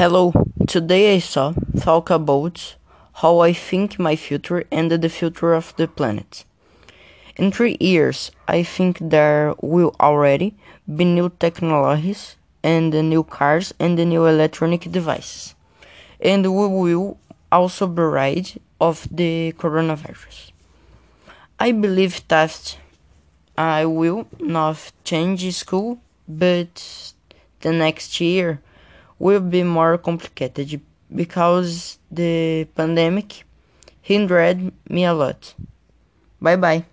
Hello, today I saw talk about how I think my future and the future of the planet. In three years, I think there will already be new technologies and new cars and new electronic devices. And we will also be rid of the coronavirus. I believe that I will not change school, but the next year will be more complicated because the pandemic hindered me a lot. Bye bye.